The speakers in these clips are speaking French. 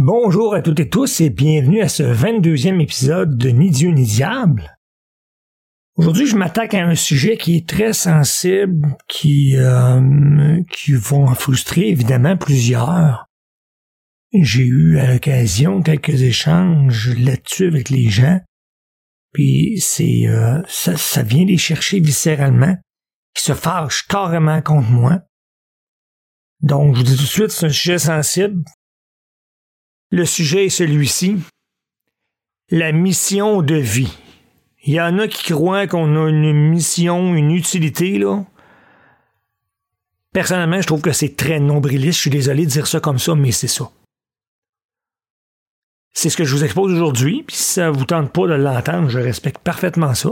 Bonjour à toutes et tous et bienvenue à ce 22e épisode de Ni Dieu ni Diable. Aujourd'hui, je m'attaque à un sujet qui est très sensible, qui, euh, qui vont en frustrer évidemment plusieurs. J'ai eu à l'occasion quelques échanges là-dessus avec les gens, puis c'est euh, ça, vient les chercher viscéralement, ils se fâchent carrément contre moi. Donc, je vous dis tout de suite, c'est un sujet sensible, le sujet est celui-ci. La mission de vie. Il y en a qui croient qu'on a une mission, une utilité, là. Personnellement, je trouve que c'est très nombriliste. Je suis désolé de dire ça comme ça, mais c'est ça. C'est ce que je vous expose aujourd'hui, puis si ça vous tente pas de l'entendre, je respecte parfaitement ça.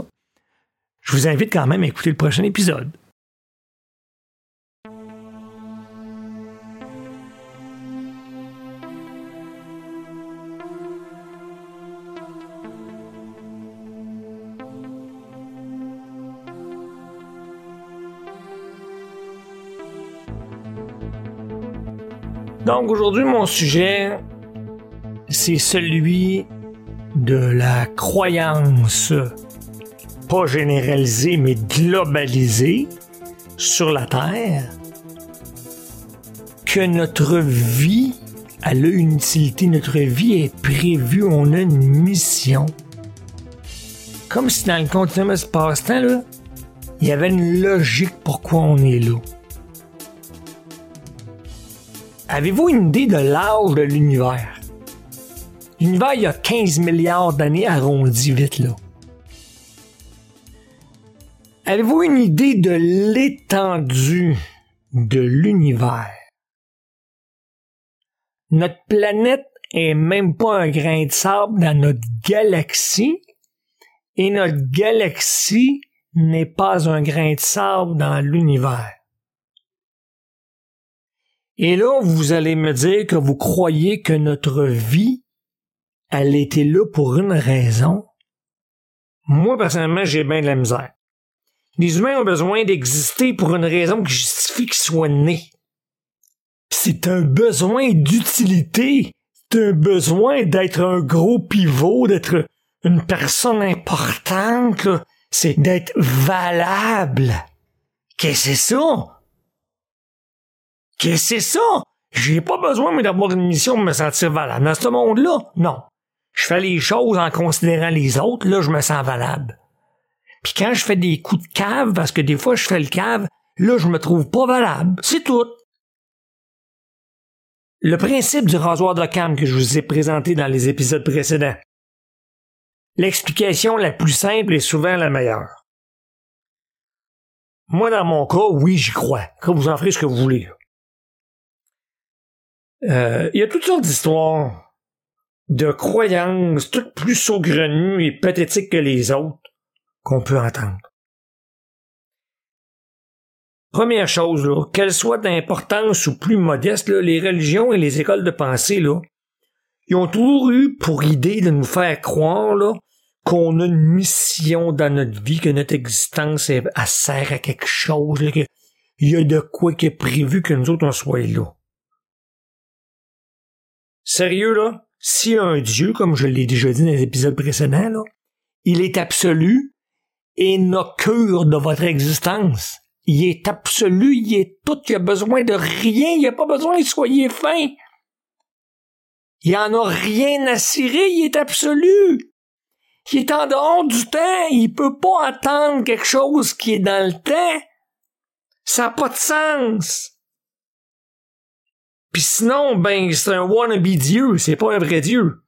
Je vous invite quand même à écouter le prochain épisode. Donc aujourd'hui, mon sujet, c'est celui de la croyance, pas généralisée, mais globalisée sur la Terre, que notre vie, a une utilité, notre vie est prévue, on a une mission. Comme si dans le continuum espace-temps, il y avait une logique pourquoi on est là. Avez-vous une idée de l'âge de l'univers? L'univers, il y a 15 milliards d'années arrondi vite là. Avez-vous une idée de l'étendue de l'univers? Notre planète est même pas un grain de sable dans notre galaxie et notre galaxie n'est pas un grain de sable dans l'univers. Et là, vous allez me dire que vous croyez que notre vie, elle était là pour une raison. Moi, personnellement, j'ai bien de la misère. Les humains ont besoin d'exister pour une raison qui justifie qu'ils soient nés. C'est un besoin d'utilité. C'est un besoin d'être un gros pivot, d'être une personne importante. C'est d'être valable. Qu'est-ce que c'est ça? Qu'est-ce que c'est ça? J'ai pas besoin d'avoir une mission pour me sentir valable. Dans ce monde-là, non. Je fais les choses en considérant les autres, là, je me sens valable. Puis quand je fais des coups de cave, parce que des fois je fais le cave, là, je me trouve pas valable. C'est tout. Le principe du rasoir de cam que je vous ai présenté dans les épisodes précédents. L'explication la plus simple est souvent la meilleure. Moi, dans mon cas, oui, j'y crois. Que vous en ferez ce que vous voulez. Euh, il y a toutes sortes d'histoires, de croyances, toutes plus saugrenues et pathétiques que les autres, qu'on peut entendre. Première chose, qu'elles soient d'importance ou plus modestes, les religions et les écoles de pensée, là, ils ont toujours eu pour idée de nous faire croire là, qu'on a une mission dans notre vie, que notre existence elle, sert à quelque chose, qu'il y a de quoi qui est prévu que nous autres on soit là. Sérieux, là, a un Dieu, comme je l'ai déjà dit dans les épisodes précédents, là, il est absolu et n'a cure de votre existence. Il est absolu, il est tout, il a besoin de rien, il a pas besoin de soyez fin. Il en a rien à cirer, il est absolu. Il est en dehors du temps, il peut pas attendre quelque chose qui est dans le temps. Ça n'a pas de sens. Puis sinon, ben, c'est un wannabe Dieu, c'est pas un vrai Dieu.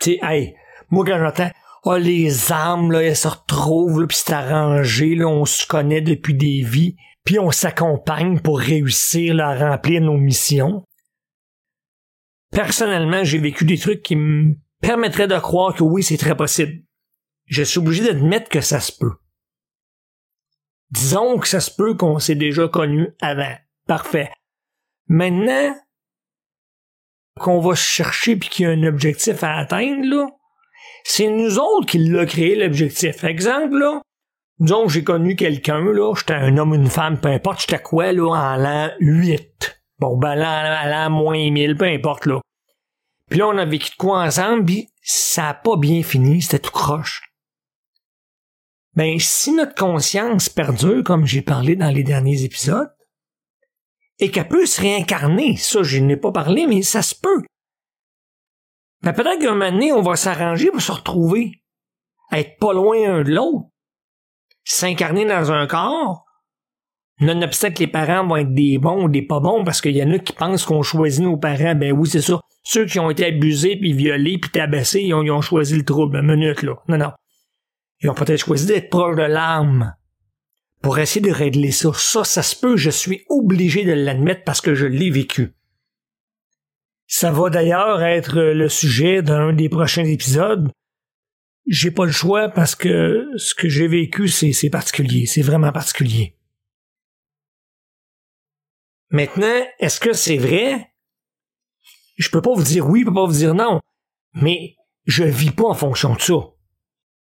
Tu hey, moi quand j'entends, oh, les âmes, là, elles se retrouvent, puis c'est arrangé, là, on se connaît depuis des vies, puis on s'accompagne pour réussir à remplir nos missions. Personnellement, j'ai vécu des trucs qui me permettraient de croire que oui, c'est très possible. Je suis obligé d'admettre que ça se peut. Disons que ça se peut qu'on s'est déjà connu avant. Parfait. Maintenant qu'on va chercher puis qu'il y a un objectif à atteindre, là, c'est nous autres qui l'a créé l'objectif. Exemple, là, disons j'ai connu quelqu'un, là, j'étais un homme, une femme, peu importe, j'étais quoi, là, en l'an 8. Bon, ben, l'an, l'an moins 1000, peu importe, là. Puis là, on a vécu de quoi ensemble, puis ça a pas bien fini, c'était tout croche. Ben, si notre conscience perdure, comme j'ai parlé dans les derniers épisodes, et qu'elle peut se réincarner, ça, je n'ai pas parlé, mais ça se peut. Ben, peut-être qu'un moment donné, on va s'arranger pour se retrouver, être pas loin un de l'autre, s'incarner dans un corps, Nonobstant que les parents vont être des bons ou des pas bons, parce qu'il y en a qui pensent qu'on choisit nos parents, ben oui, c'est ça. Ceux qui ont été abusés, puis violés, puis tabassés, ils ont, ils ont choisi le trouble. Une minute, là. Non, non. Ils ont peut-être choisi d'être proches de l'âme pour essayer de régler ça. Ça, ça se peut, je suis obligé de l'admettre parce que je l'ai vécu. Ça va d'ailleurs être le sujet d'un des prochains épisodes. J'ai pas le choix parce que ce que j'ai vécu, c'est particulier. C'est vraiment particulier. Maintenant, est-ce que c'est vrai? Je peux pas vous dire oui, je peux pas vous dire non. Mais je vis pas en fonction de ça.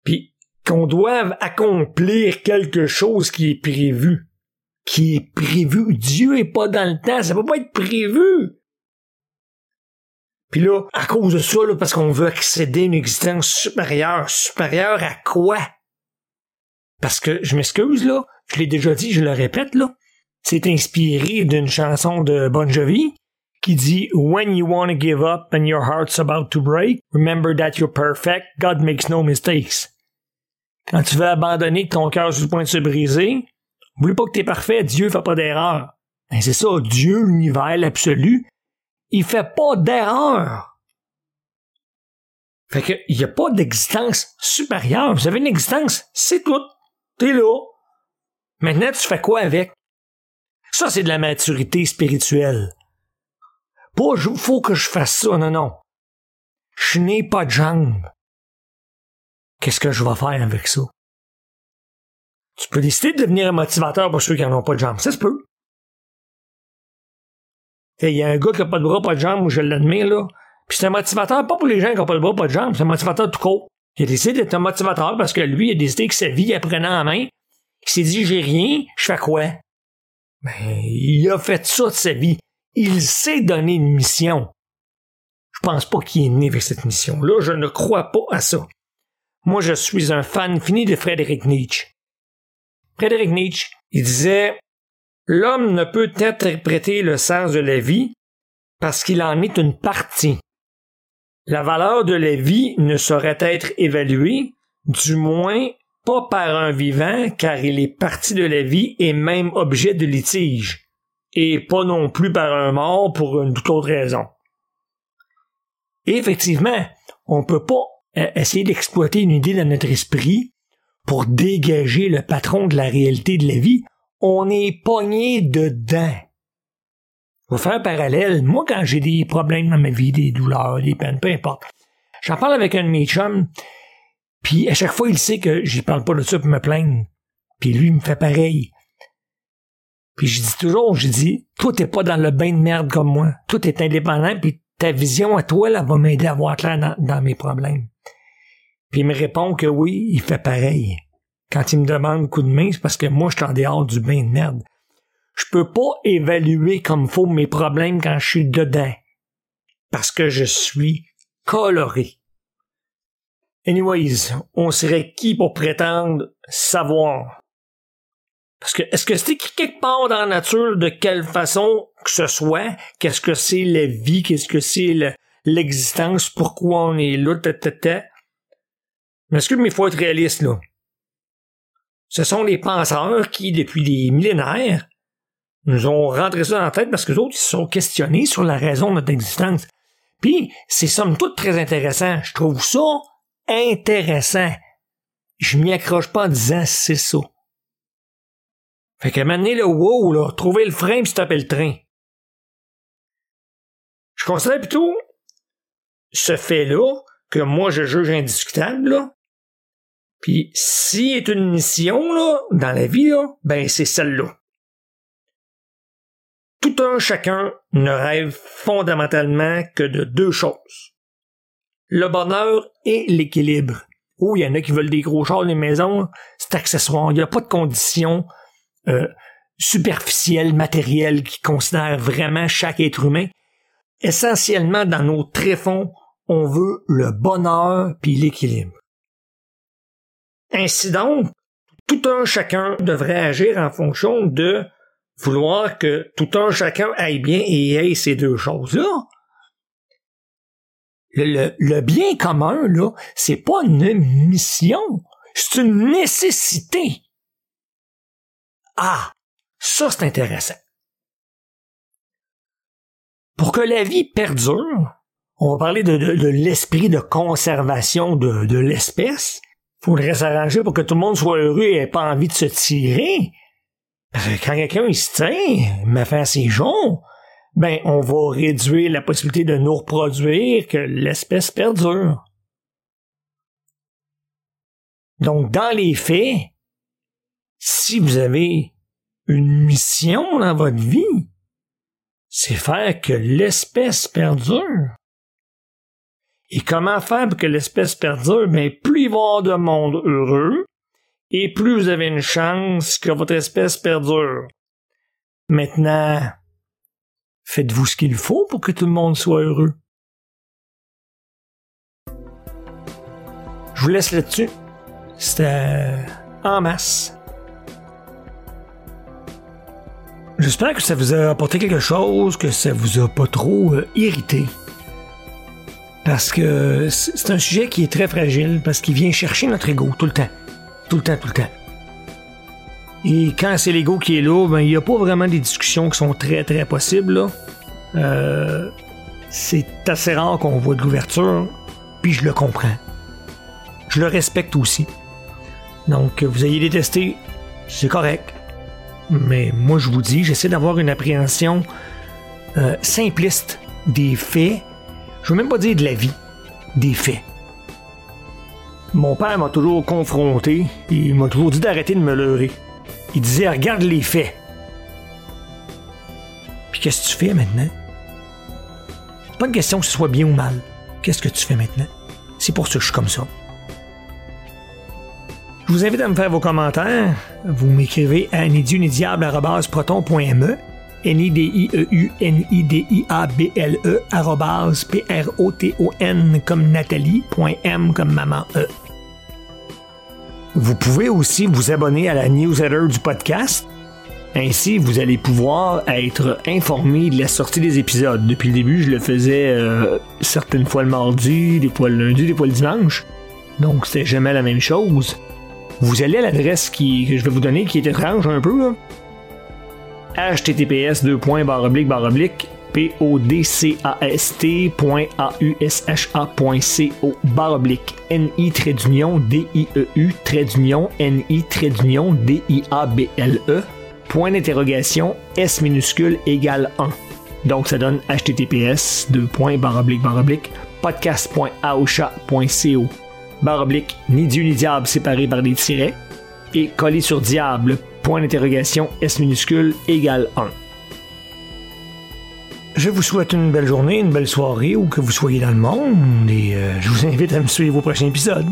Puis qu'on doive accomplir quelque chose qui est prévu. Qui est prévu. Dieu est pas dans le temps, ça peut pas être prévu. Puis là, à cause de ça, parce qu'on veut accéder à une existence supérieure, supérieure à quoi? Parce que, je m'excuse, là, je l'ai déjà dit, je le répète, là, c'est inspiré d'une chanson de Bon Jovi qui dit When you want to give up and your heart's about to break, remember that you're perfect, God makes no mistakes. Quand tu veux abandonner que ton cœur sur le point de se briser, oublie pas que t'es parfait, Dieu fait pas d'erreur. Ben c'est ça, Dieu, l'univers, l'absolu, il fait pas d'erreur. Fait que, il y a pas d'existence supérieure. Vous avez une existence, c'est tout. T'es là. Maintenant, tu fais quoi avec? Ça, c'est de la maturité spirituelle. Pas, faut que je fasse ça, non, non. Je n'ai pas de jambes. Qu'est-ce que je vais faire avec ça? Tu peux décider de devenir un motivateur pour ceux qui n'en ont pas de jambes. Ça se peut. Il y a un gars qui n'a pas de bras, pas de jambes, je l'admire, là. Puis c'est un motivateur, pas pour les gens qui n'ont pas de bras, pas de jambes, c'est un motivateur tout court. Il a décidé d'être un motivateur parce que lui, il a décidé que sa vie, apprenait en main. Il s'est dit, j'ai rien, je fais quoi? Ben, il a fait ça de sa vie. Il s'est donné une mission. Je pense pas qu'il est né avec cette mission-là. Je ne crois pas à ça. Moi, je suis un fan fini de Frédéric Nietzsche. Frédéric Nietzsche, il disait L'homme ne peut interpréter le sens de la vie parce qu'il en est une partie. La valeur de la vie ne saurait être évaluée, du moins pas par un vivant car il est partie de la vie et même objet de litige, et pas non plus par un mort pour une toute autre raison. Effectivement, on peut pas essayer d'exploiter une idée dans notre esprit pour dégager le patron de la réalité de la vie. On est pogné dedans. Je vais faire un parallèle. Moi, quand j'ai des problèmes dans ma vie, des douleurs, des peines, peu importe, j'en parle avec un de mes chums, puis à chaque fois, il sait que j'y parle pas de ça pour me plaindre. Puis lui, il me fait pareil. Puis je dis toujours, je dis, toi, t'es pas dans le bain de merde comme moi. Toi, t'es indépendant, puis ta vision à toi, là, va m'aider à voir clair dans, mes problèmes. Puis il me répond que oui, il fait pareil. Quand il me demande coup de main, c'est parce que moi, je suis en dehors du bain de merde. Je peux pas évaluer comme faut mes problèmes quand je suis dedans. Parce que je suis coloré. Anyways, on serait qui pour prétendre savoir? Parce que, est-ce que c'est quelque part dans la nature, de quelle façon que ce soit, qu'est-ce que c'est la vie, qu'est-ce que c'est l'existence, pourquoi on est là, que, mais il faut être réaliste, là. Ce sont les penseurs qui, depuis des millénaires, nous ont rentré ça dans la tête parce que les autres, ils se sont questionnés sur la raison de notre existence. Puis, c'est somme toute très intéressant. Je trouve ça intéressant. Je m'y accroche pas en disant c'est ça. Fait qu'à un le wow, là, trouver le frein puis stopper le train. Je considère plutôt ce fait-là que moi je juge indiscutable, là. Puis s'il est une mission, là, dans la vie, là, ben c'est celle-là. Tout un chacun ne rêve fondamentalement que de deux choses le bonheur et l'équilibre. Oh, il y en a qui veulent des gros chars, des maisons, c'est accessoire. Il n'y a pas de conditions euh, superficielles, matérielles qui considèrent vraiment chaque être humain. essentiellement dans nos tréfonds, on veut le bonheur puis l'équilibre. Ainsi donc, tout un chacun devrait agir en fonction de vouloir que tout un chacun aille bien et ait ces deux choses-là. Le, bien commun, là, c'est pas une mission, c'est une nécessité. Ah, ça c'est intéressant. Pour que la vie perdure, on va parler de, de, l'esprit de conservation de l'espèce. Faudrait s'arranger pour que tout le monde soit heureux et ait pas envie de se tirer. Quand quelqu'un il se tient, me fait ses jours, ben on va réduire la possibilité de nous reproduire, que l'espèce perdure. Donc dans les faits, si vous avez une mission dans votre vie, c'est faire que l'espèce perdure. Et comment faire pour que l'espèce perdure? Ben, plus il va y avoir de monde heureux, et plus vous avez une chance que votre espèce perdure. Maintenant, faites-vous ce qu'il faut pour que tout le monde soit heureux. Je vous laisse là-dessus. C'était en masse. J'espère que ça vous a apporté quelque chose, que ça vous a pas trop euh, irrité. Parce que c'est un sujet qui est très fragile, parce qu'il vient chercher notre ego tout le temps. Tout le temps, tout le temps. Et quand c'est l'ego qui est là, ben, il n'y a pas vraiment des discussions qui sont très, très possibles. Euh, c'est assez rare qu'on voit de l'ouverture, puis je le comprends. Je le respecte aussi. Donc, vous ayez détesté, c'est correct. Mais moi, je vous dis, j'essaie d'avoir une appréhension euh, simpliste des faits je veux même pas dire de la vie, des faits. Mon père m'a toujours confronté, et il m'a toujours dit d'arrêter de me leurrer. Il disait regarde les faits. Puis qu'est-ce que tu fais maintenant? C'est pas une question que ce soit bien ou mal. Qu'est-ce que tu fais maintenant? C'est pour ça que je suis comme ça. Je vous invite à me faire vos commentaires. Vous m'écrivez à nidiunidiable.proton.me N-I-D-I-E-U-N-I-D-I-A-B-L-E P-R-O-T-O-N comme Nathalie, M comme maman E. Vous pouvez aussi vous abonner à la newsletter du podcast. Ainsi, vous allez pouvoir être informé de la sortie des épisodes. Depuis le début, je le faisais euh, certaines fois le mardi, des fois le lundi, des fois le dimanche. Donc, c'est jamais la même chose. Vous allez à l'adresse que je vais vous donner, qui est étrange un peu. Https podcast.ausha.co baroblique ni trait d'union d i e u trait d'union n i trait d'union d i a b l e. Point d'interrogation s minuscule égale 1 donc ça donne https podcast.ausha.co baroblique ni dieu ni diable séparé par des tirets et collé sur diable point d'interrogation S minuscule égale 1. Je vous souhaite une belle journée, une belle soirée, où que vous soyez dans le monde, et euh, je vous invite à me suivre au prochain épisode.